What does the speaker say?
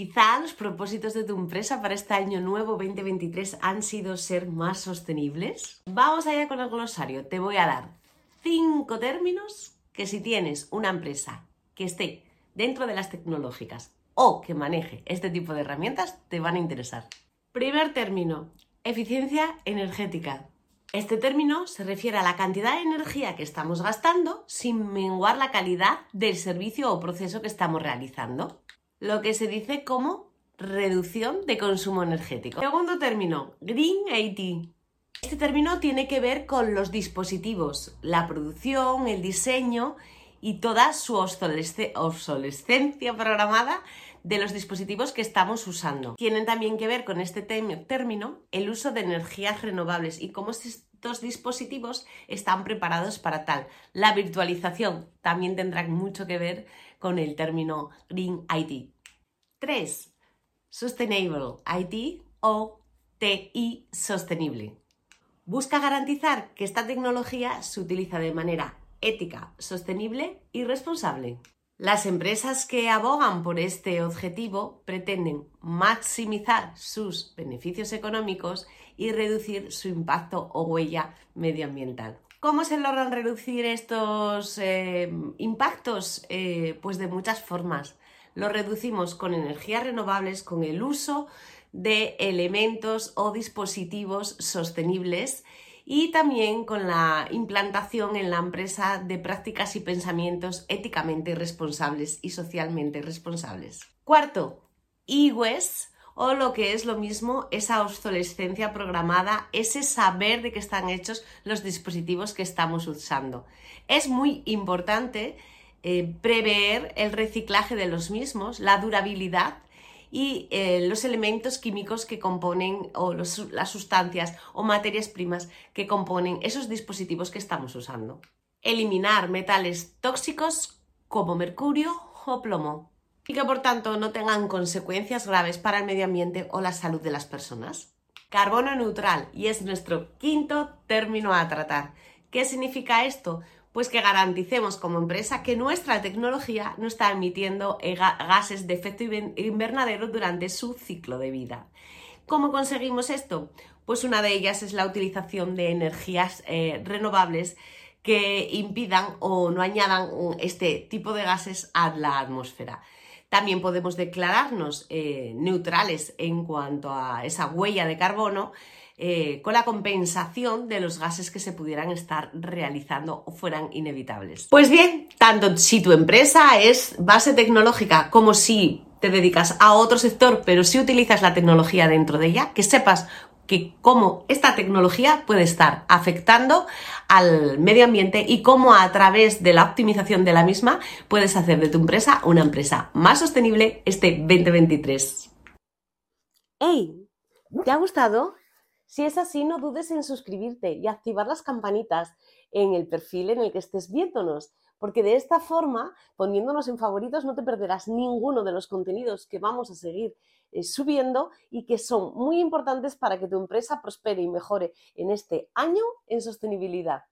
Quizá los propósitos de tu empresa para este año nuevo 2023 han sido ser más sostenibles. Vamos allá con el glosario. Te voy a dar cinco términos que si tienes una empresa que esté dentro de las tecnológicas o que maneje este tipo de herramientas, te van a interesar. Primer término, eficiencia energética. Este término se refiere a la cantidad de energía que estamos gastando sin menguar la calidad del servicio o proceso que estamos realizando lo que se dice como reducción de consumo energético. Segundo término, Green IT. Este término tiene que ver con los dispositivos, la producción, el diseño y toda su obsolescencia programada de los dispositivos que estamos usando. Tienen también que ver con este término el uso de energías renovables y cómo estos dispositivos están preparados para tal. La virtualización también tendrá mucho que ver con el término Green IT. 3. Sustainable IT o TI sostenible. Busca garantizar que esta tecnología se utiliza de manera ética, sostenible y responsable. Las empresas que abogan por este objetivo pretenden maximizar sus beneficios económicos y reducir su impacto o huella medioambiental. ¿Cómo se logran reducir estos eh, impactos? Eh, pues de muchas formas. Lo reducimos con energías renovables, con el uso de elementos o dispositivos sostenibles y también con la implantación en la empresa de prácticas y pensamientos éticamente responsables y socialmente responsables. Cuarto, IWES o lo que es lo mismo, esa obsolescencia programada, ese saber de qué están hechos los dispositivos que estamos usando. Es muy importante eh, prever el reciclaje de los mismos, la durabilidad y eh, los elementos químicos que componen o las sustancias o materias primas que componen esos dispositivos que estamos usando. Eliminar metales tóxicos como mercurio o plomo y que por tanto no tengan consecuencias graves para el medio ambiente o la salud de las personas. Carbono neutral y es nuestro quinto término a tratar. ¿Qué significa esto? Pues que garanticemos como empresa que nuestra tecnología no está emitiendo eh, gases de efecto invernadero durante su ciclo de vida. ¿Cómo conseguimos esto? Pues una de ellas es la utilización de energías eh, renovables que impidan o no añadan este tipo de gases a la atmósfera. También podemos declararnos eh, neutrales en cuanto a esa huella de carbono eh, con la compensación de los gases que se pudieran estar realizando o fueran inevitables. Pues bien, tanto si tu empresa es base tecnológica como si te dedicas a otro sector, pero si utilizas la tecnología dentro de ella, que sepas que cómo esta tecnología puede estar afectando al medio ambiente y cómo a través de la optimización de la misma puedes hacer de tu empresa una empresa más sostenible este 2023. ¡Hey! ¿Te ha gustado? Si es así, no dudes en suscribirte y activar las campanitas en el perfil en el que estés viéndonos, porque de esta forma, poniéndonos en favoritos, no te perderás ninguno de los contenidos que vamos a seguir eh, subiendo y que son muy importantes para que tu empresa prospere y mejore en este año en sostenibilidad.